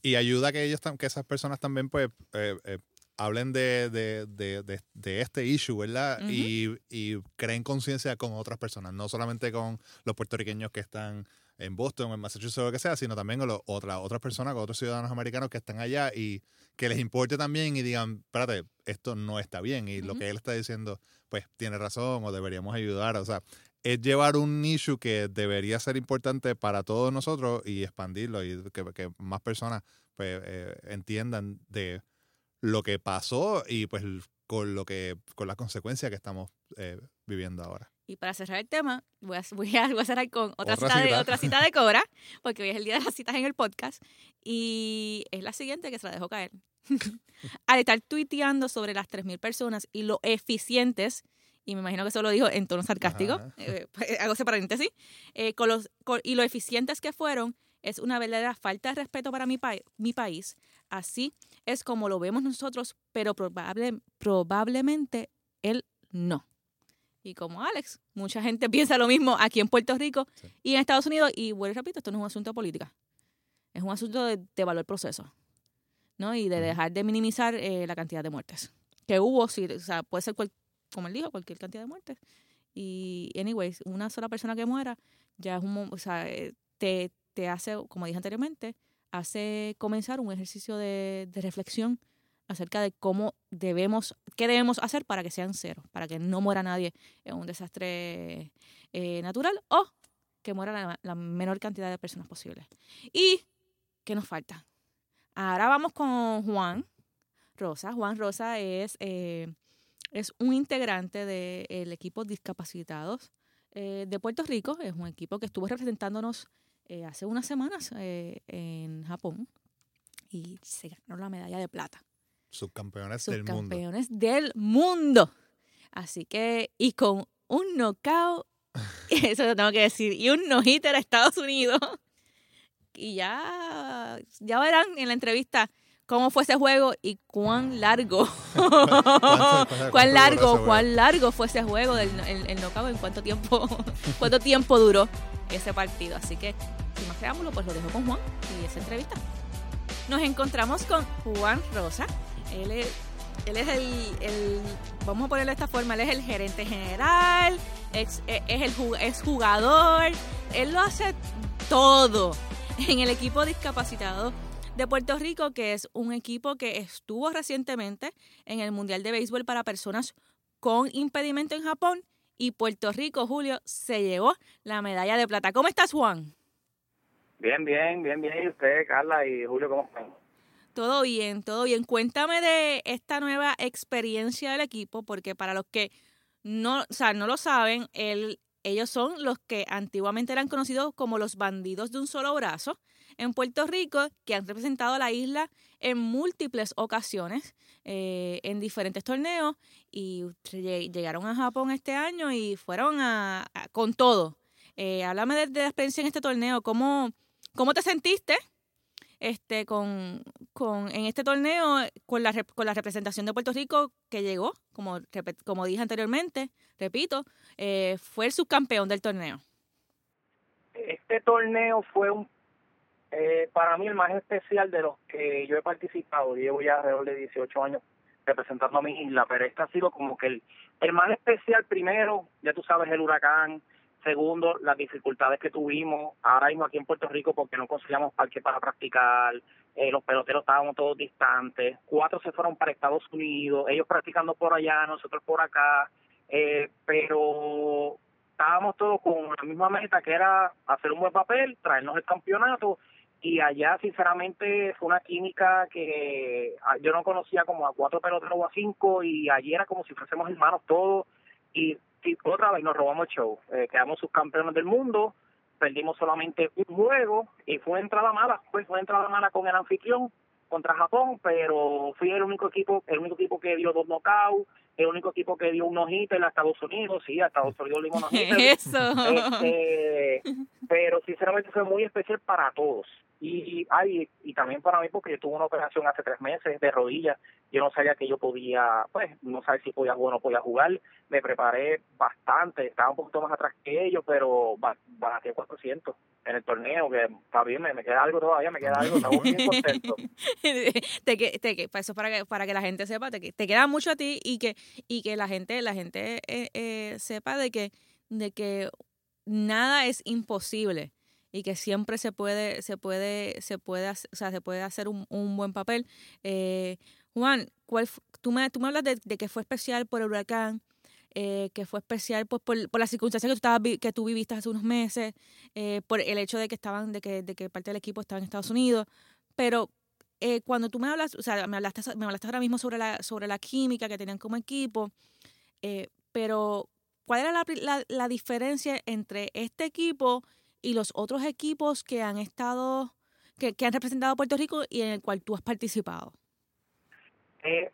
y ayuda que ellos que esas personas también pues eh, eh, hablen de, de, de, de, este issue, ¿verdad? Y, y creen conciencia con otras personas, no solamente con los puertorriqueños que están en Boston, en Massachusetts o lo que sea, sino también con los- otras otras personas, con otros ciudadanos americanos que están allá y que les importe también y digan, espérate, esto no está bien y lo que él está diciendo, pues tiene razón o deberíamos ayudar, o sea, es llevar un issue que debería ser importante para todos nosotros y expandirlo y que, que más personas pues eh, entiendan de lo que pasó y pues con lo que con las consecuencias que estamos eh, viviendo ahora. Y para cerrar el tema, voy a, voy a, voy a cerrar con otra, Otra cita, de, otra cita de Cora, porque hoy es el día de las citas en el podcast, y es la siguiente que se la dejo caer. Al estar tuiteando sobre las 3.000 personas y lo eficientes, y me imagino que eso lo dijo en tono sarcástico, Ajá. eh, hago ese paréntesis, eh, con los, con- y lo eficientes que fueron, es una verdadera falta de respeto para mi, pa- mi país. Así es como lo vemos nosotros, pero probable, probablemente él no. Y como Alex, mucha gente piensa lo mismo aquí en Puerto Rico Sí. y en Estados Unidos. Y bueno, repito, esto no es un asunto de política. Es un asunto de, de evaluar el proceso. ¿no? Y de dejar de minimizar eh, la cantidad de muertes. Que hubo, sí, o sea, puede ser, cual- como él dijo, cualquier cantidad de muertes. Y, anyways, una sola persona que muera ya es un, o sea, eh, te, te hace, como dije anteriormente, hace comenzar un ejercicio de, de reflexión acerca de cómo debemos, qué debemos hacer para que sean cero, para que no muera nadie en un desastre eh, natural o que muera la, menor cantidad de personas posible. ¿Y qué nos falta? Ahora vamos con Juan Rosa. Juan Rosa es, eh, es un integrante del equipo Discapacitados eh, de Puerto Rico. Es un equipo que estuvo representándonos eh, hace unas semanas en Japón y se ganó la medalla de plata. Subcampeones del mundo. Subcampeones del mundo. Así que, y con un knockout, eso lo tengo que decir, y un no-hitter a Estados Unidos. Y ya, ya verán en la entrevista cómo fue ese juego y cuán largo, cuán largo, cuán largo fue ese juego del el, el knockout, en cuánto tiempo, cuánto tiempo duró ese partido. Así que, sin más preámbulo, pues lo dejo con Juan y esa entrevista. Nos encontramos con Juan Rosa. Él es, él es el, el- vamos a ponerlo de esta forma, él es el gerente general, ex- es, es es jugador, él lo hace todo en el equipo discapacitado de Puerto Rico, que es un equipo que estuvo recientemente en el Mundial de Béisbol para personas con impedimento en Japón y Puerto Rico, Julio, se llevó la medalla de plata. ¿Cómo estás, Juan? Bien, bien, bien, bien. ¿Y usted, Carla y Julio, cómo están? Todo bien, todo bien. Cuéntame de esta nueva experiencia del equipo, porque para los que no, o sea, no lo saben, el, ellos son los que antiguamente eran conocidos como los bandidos de un solo brazo en Puerto Rico, que han representado a la isla en múltiples ocasiones, eh, en diferentes torneos, y lle- llegaron a Japón este año y fueron a, a- con todo. Eh, háblame de, de la experiencia en este torneo, ¿cómo, cómo te sentiste? Este con, con en este torneo con la con la representación de Puerto Rico que llegó como como dije anteriormente repito eh, fue el subcampeón del torneo Este torneo fue un, eh, para mí el más especial de los que yo he participado. Llevo ya alrededor de 18 años representando a mi isla, pero este ha sido como que el, el más especial primero, ya tú sabes, el huracán. Segundo, las dificultades que tuvimos ahora mismo aquí en Puerto Rico porque no conseguíamos parque para practicar, eh, los peloteros estábamos todos distantes, cuatro se fueron para Estados Unidos, ellos practicando por allá, nosotros por acá, eh, pero estábamos todos con la misma meta que era hacer un buen papel, traernos el campeonato. Y allá sinceramente fue una química que ah, yo no conocía como a cuatro peloteros o a cinco y allí era como si fuésemos hermanos todos. Y, y otra vez nos robamos el show, Eh, quedamos subcampeones del mundo, perdimos solamente un juego y fue entrada mala, pues fue entrada mala con el anfitrión contra Japón, pero fui el único equipo, el único equipo que dio dos knockouts, el único equipo que dio un no-hitter a Estados Unidos, sí, a Estados Unidos le dimos eso este, pero sinceramente fue muy especial para todos. Y, ay, y también para mí porque yo tuve una operación hace tres meses de rodilla. Yo no sabía que yo podía, pues, no sabía si podía jugar o no podía jugar. Me preparé bastante, estaba un poquito más atrás que ellos, pero ba- bajé 400 en el torneo, que está bien, me, me queda algo todavía, me queda algo, estamos bien contentos. te, te, para eso para que para que la gente sepa te, te queda mucho a ti y que y que la gente la gente eh, eh, sepa de que de que nada es imposible y que siempre se puede se puede se puede o sea se puede hacer un, un buen papel. Eh, Juan ¿cuál, tú me tú me hablas de, de que fue especial por el huracán eh, que fue especial pues, por, por las circunstancias que tú, estabas, que tú viviste hace unos meses, eh, por el hecho de que estaban, de que, de que parte del equipo estaba en Estados Unidos, pero cuando tú me hablas, o sea, me hablaste, me hablaste ahora mismo sobre la, sobre la química que tenían como equipo, pero ¿cuál era la, la, la diferencia entre este equipo y los otros equipos que han estado, que, que han representado a Puerto Rico y en el cual tú has participado? Eh,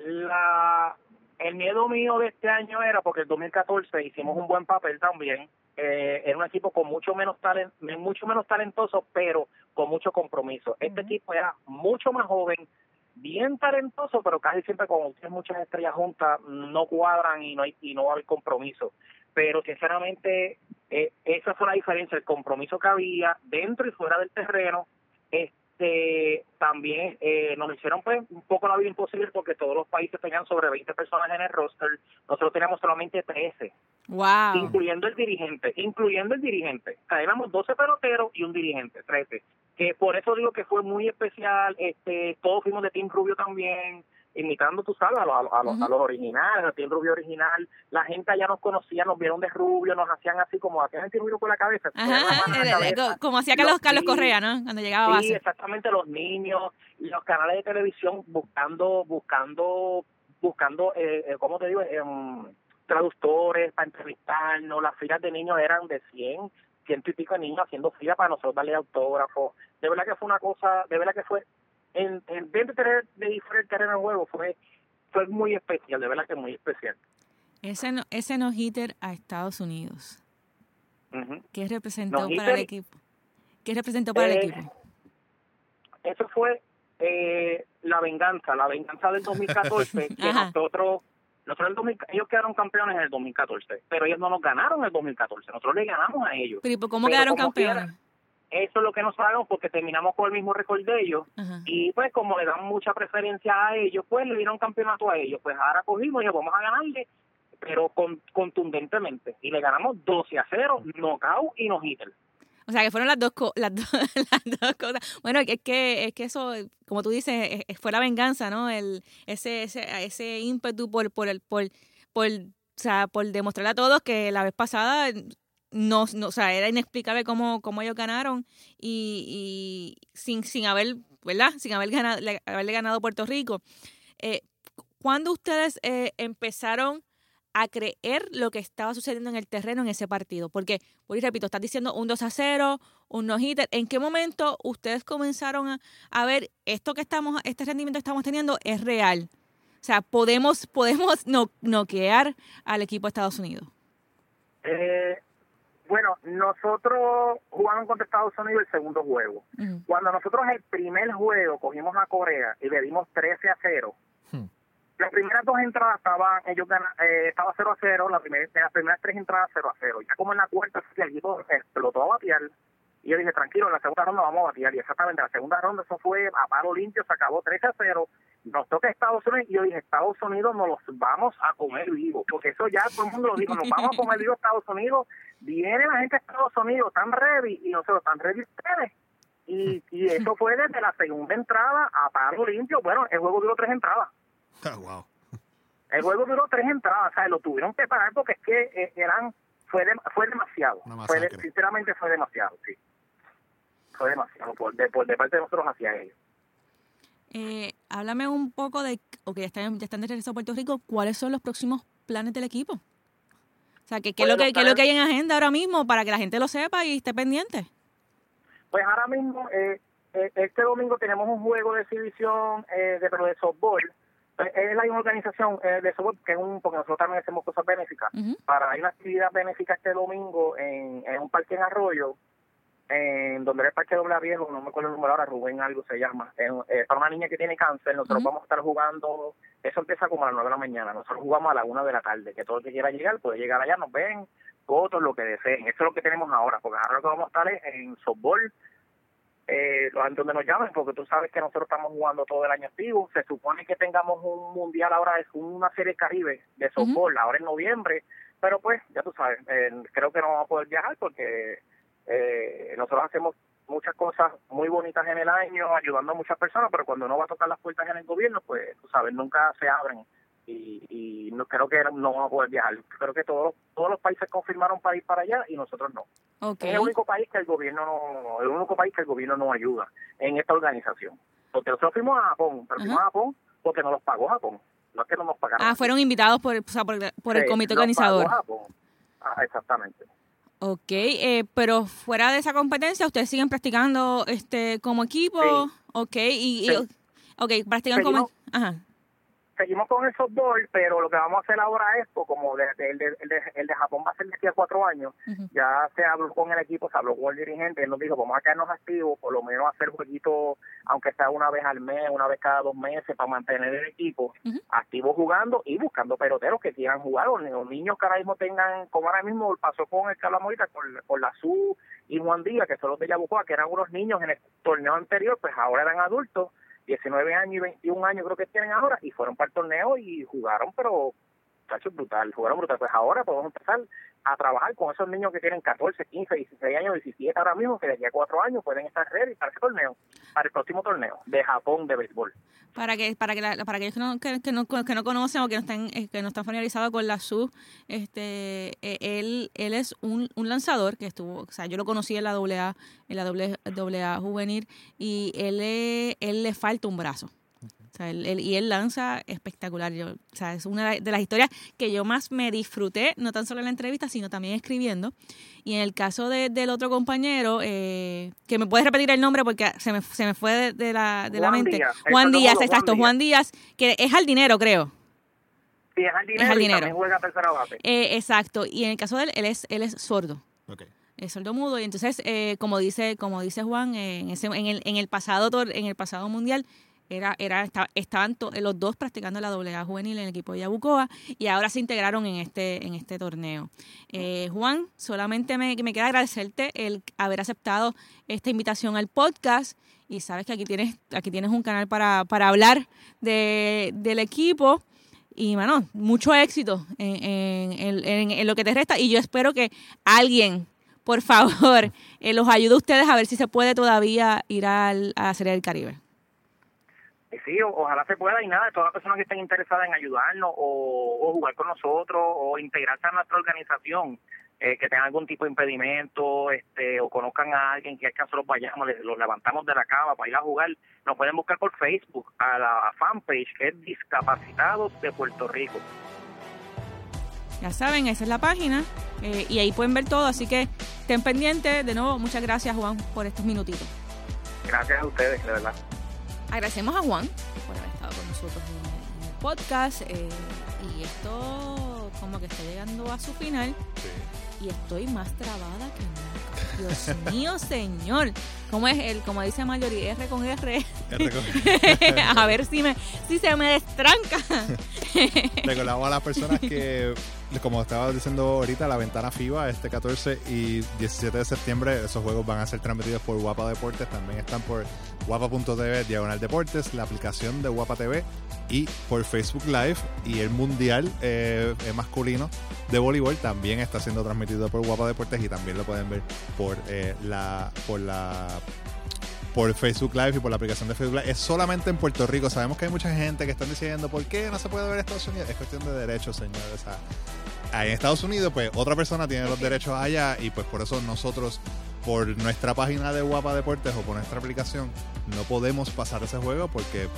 la, el miedo mío de este año era porque el 2014 hicimos un buen papel también. Eh, era un equipo con mucho menos talent, mucho menos talentoso, pero con mucho compromiso. Este Ujú. equipo era mucho más joven, bien talentoso, pero casi siempre con muchas estrellas juntas no cuadran y no hay y no va a haber compromiso. Pero sinceramente eh, esa fue la diferencia, el compromiso que había dentro y fuera del terreno. Este también eh, nos hicieron pues un poco la vida imposible porque todos los países tenían sobre 20 personas en el roster, nosotros teníamos solamente 13, Wow. incluyendo el dirigente, incluyendo el dirigente. O sea, éramos 12 peloteros y un dirigente, 13. Que por eso digo que fue muy especial, este todos fuimos de Team Rubio también, imitando, tú sabes, a, los- a, los- a los, a los originales, a Team Rubio original. La gente allá nos conocía, nos vieron de rubio, nos hacían así como, hacían Team Rubio con la cabeza. Ajá, la el- el- cabeza. como hacía Carlos, Los- Carlos sí. Correa, ¿no? Cuando llegaba a Sí, base. exactamente, los niños, los canales de televisión buscando, buscando, buscando, eh, eh, ¿cómo te digo? Em, traductores para entrevistarnos, las filas de niños eran de 100, ciento y pico de niños haciendo fila para nosotros darle autógrafos. De verdad que fue una cosa, de verdad que fue, en, en vez de tener de diferente terreno de juego, fue, fue muy especial, de verdad que muy especial. Ese no, ese no hitter a Estados Unidos. ¿Qué representó No-hitter- para el equipo? ¿Qué representó para el Eh, equipo? eso fue eh, la venganza, la venganza del 2014, que nosotros, nosotros el 2000 ellos quedaron campeones en el 2014, pero ellos no nos ganaron en el 2014, nosotros le ganamos a ellos. Pero, ¿y por ¿cómo pero quedaron quiera, campeones? Eso es lo que nos sabemos porque terminamos con el mismo récord de ellos Ajá. y pues como le dan mucha preferencia a ellos, pues le dieron campeonato a ellos, pues ahora cogimos y vamos a ganarle, pero con, contundentemente, y le ganamos 12 a 0, knockout y no hitter. O sea, que fueron las dos, co- las dos, las dos cosas. Bueno, es que, es que eso, como tú dices, es- es- fue la venganza, ¿no? El, ese, ese, ese ímpetu por, por, el, por, por, o sea, por demostrarle a todos que la vez pasada no, no o sea, era inexplicable cómo, cómo ellos ganaron y, y sin, sin haber, ¿verdad? Sin haber ganado, le- haberle ganado Puerto Rico. Eh, ¿Cuándo ustedes eh, empezaron a creer lo que estaba sucediendo en el terreno en ese partido? Porque, por repito, estás diciendo un 2 a 0, un no hitter. ¿En qué momento ustedes comenzaron a, a ver esto que estamos, este rendimiento que estamos teniendo es real? O sea, podemos, podemos no, noquear al equipo de Estados Unidos. Eh, bueno, nosotros jugamos contra Estados Unidos el segundo juego. Ujú. Cuando nosotros el primer juego cogimos a Corea y le dimos 13 a 0, Hmm. las primeras dos entradas estaban, ellos gana, eh, estaba 0 a 0, la primera, las primeras tres entradas 0 a 0. Ya como en la cuarta, el equipo explotó a batear. Y yo dije, tranquilo, en la segunda ronda vamos a batear. Y exactamente, la segunda ronda eso fue a palo limpio, se acabó 13 a 0. Nos toca Estados Unidos y yo dije, Estados Unidos nos los vamos a comer vivos. Porque eso ya todo el mundo lo dijo, nos vamos a comer vivos Estados Unidos. Viene la gente de Estados Unidos, tan ready, y nosotros tan ready ustedes. Y, y eso fue desde la segunda entrada a palo limpio. Bueno, el juego duró tres entradas. Ah, wow. El juego duró tres entradas, o sea, lo tuvieron que parar porque es que eh, eran fue de- fue demasiado. Fue de- sinceramente fue demasiado, sí. Fue demasiado por de, por de parte de nosotros hacia ellos. Eh, háblame un poco de, ok, ya están, ya están de regreso a Puerto Rico, ¿cuáles son los próximos planes del equipo? O sea, ¿qué, qué es lo que, qué es lo para- que hay en agenda ahora mismo para que la gente lo sepa y esté pendiente? Pues ahora mismo, eh, eh, este domingo tenemos un juego de exhibición eh, de, pero de softball. Eh, Es la misma organización eh, de softball, que es un, porque nosotros también hacemos cosas benéficas. Para hay una actividad benéfica este domingo en, en un parque en Arroyo, en donde era el parque Doble Viejo, no me acuerdo el número ahora, Rubén algo se llama, en- eh, para una niña que tiene cáncer, nosotros vamos a estar jugando, eso empieza como a las 9 de la mañana, nosotros jugamos a la 1 de la tarde, que todo el que quiera llegar puede llegar allá, nos ven, fotos, lo que deseen, eso es lo que tenemos ahora, porque ahora lo que vamos a estar es en softball, eh, donde nos llamen, porque tú sabes que nosotros estamos jugando todo el año activo. Se supone que tengamos un mundial ahora, es una serie Caribe de softball, ahora en noviembre, pero pues, ya tú sabes, eh, creo que no vamos a poder viajar porque eh, nosotros hacemos muchas cosas muy bonitas en el año, ayudando a muchas personas, pero cuando uno va a tocar las puertas en el gobierno, pues, tú sabes, nunca se abren y, y no creo que no vamos a poder viajar. Creo que todos los, todos los países confirmaron para ir para allá y nosotros no. Es el único país que el gobierno no, el único país que el gobierno no ayuda en esta organización. Porque nosotros fuimos a Japón, pero fuimos a Japón porque nos los pagó Japón. No es que no nos pagaron. Ah, fueron invitados por, o sea, por, por el comité organizador. pagó Japón. Ah, exactamente. Ok, eh, pero fuera de esa competencia, ¿ustedes siguen practicando este como equipo? Sí. Ok, y, y- Sí. ok, practican como... Ajá. Seguimos con el softball, pero lo que vamos a hacer ahora es, pues, como de- el, de, el, de, el de Japón va a ser de aquí a cuatro años, ya se habló con el equipo, se habló con el dirigente, él nos dijo, vamos a quedarnos activos, por lo menos hacer jueguitos, aunque sea una vez al mes, una vez cada dos meses, para mantener el equipo Ujú. activo jugando y buscando peloteros que quieran jugar, o los niños que ahora mismo tengan, como ahora mismo pasó con el que hablamos ahorita, con, con la SU y Juan Díaz, que son los de Yabucoa, que eran unos niños en el torneo anterior, pues ahora eran adultos, 19 años y 21 años creo que tienen ahora, y fueron para el torneo y jugaron, pero muchachos, brutal, jugaron brutal. Pues ahora podemos empezar a trabajar con esos niños que tienen 14, 15, 16 años, 17 ahora mismo, que de aquí a 4 años pueden estar ready para ese torneo, para el próximo torneo de Japón de béisbol. Para que para que la- para aquellos que no, que, que no, que no conocen o que no están eh, que no están familiarizados con la SU, este eh, él él es un, un lanzador que estuvo, o sea, yo lo conocí en la AA, en la doble, AA juvenil y él él le falta un brazo. O sea, él- él- y él lanza espectacular. Yo, o sea, es una de las historias que yo más me disfruté, no tan solo en la entrevista, sino también escribiendo. Y en el caso de- del otro compañero, eh, que me puedes repetir el nombre porque se me, se me fue de, de la, de la Juan mente. Díaz, Juan Díaz, Juan exacto, Díaz. Juan Díaz, que es jardinero, creo. Sí, es Es y también juega tercera base. Eh, exacto. Y en el caso de él, él es, él es sordo. Es sordo mudo. Y entonces, eh, como dice, como dice Juan, eh, en, ese, en, el, en el pasado en el pasado mundial, era, era, esta- estaban to- los dos practicando la AA juvenil en el equipo de Yabucoa y ahora se integraron en este, en este torneo. Eh, Juan, solamente me, me queda agradecerte el haber aceptado esta invitación al podcast. Y sabes que aquí tienes, aquí tienes un canal para, para hablar de, del equipo. Y, mano, mucho éxito en- en- en lo que te resta. Y yo espero que alguien, por favor, eh, los ayude a ustedes a ver si se puede todavía ir al, a la Serie del Caribe. Y sí, ojalá se pueda y nada, todas las personas que estén interesadas en ayudarnos o, o jugar con nosotros o integrarse a nuestra organización, eh, que tengan algún tipo de impedimento este, o conozcan a alguien que al caso los vayamos, les- los levantamos de la cama para ir a jugar, nos pueden buscar por Facebook a la fanpage que es Discapacitados de Puerto Rico. Ya saben, esa es la página eh, y ahí pueden ver todo. Así que estén pendientes. De nuevo, muchas gracias, Juan, por estos minutitos. Gracias a ustedes, de verdad. Agradecemos a Juan por haber estado con nosotros en el, podcast. eh, y esto como que está llegando a su final. y estoy más trabada que nunca. Dios mío, señor. ¿Cómo es el, como dice Mallory, R con R? a ver si me, si se me destranca. Recordamos a las personas que, como estaba diciendo ahorita, la ventana FIBA este 14 y 17 de septiembre, esos juegos van a ser transmitidos por Guapa Deportes. También están por guapa.tv, Diagonal Deportes, la aplicación de Guapa TV y por Facebook Live. Y el Mundial eh, eh, masculino de voleibol también está siendo transmitido por Guapa Deportes y también lo pueden ver por eh, la por la por Facebook Live y por la aplicación de Facebook Live. Es solamente en Puerto Rico. Sabemos que hay mucha gente que están diciendo, ¿por qué no se puede ver Estados Unidos? Es cuestión de derechos, señores. En Estados Unidos, pues otra persona tiene los derechos allá y pues por eso nosotros, por nuestra página de Guapa Deportes o por nuestra aplicación, no podemos pasar ese juego porque,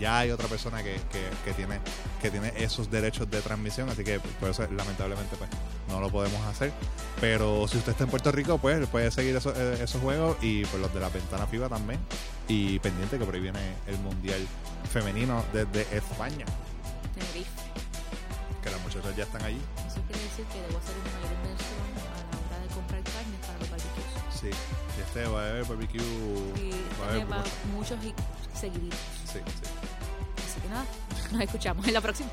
ya hay otra persona que, que- tiene, que tiene esos derechos de transmisión. Así que por eso, lamentablemente, pues no lo podemos hacer. Pero si usted está en Puerto Rico, pues puede seguir esos, eh, esos juegos y pues los de la ventana FIBA también. Y pendiente que por ahí viene el Mundial Femenino desde España. Que las muchachas ya están allí. Eso quiere decir que debo hacer una mayor inversión a la hora de comprar carne para los barbecues. Sí, y este va a haber barbecue. Y va a haber va muchos y seguiditos. Sí, sí. Así que nada, nos escuchamos en la próxima.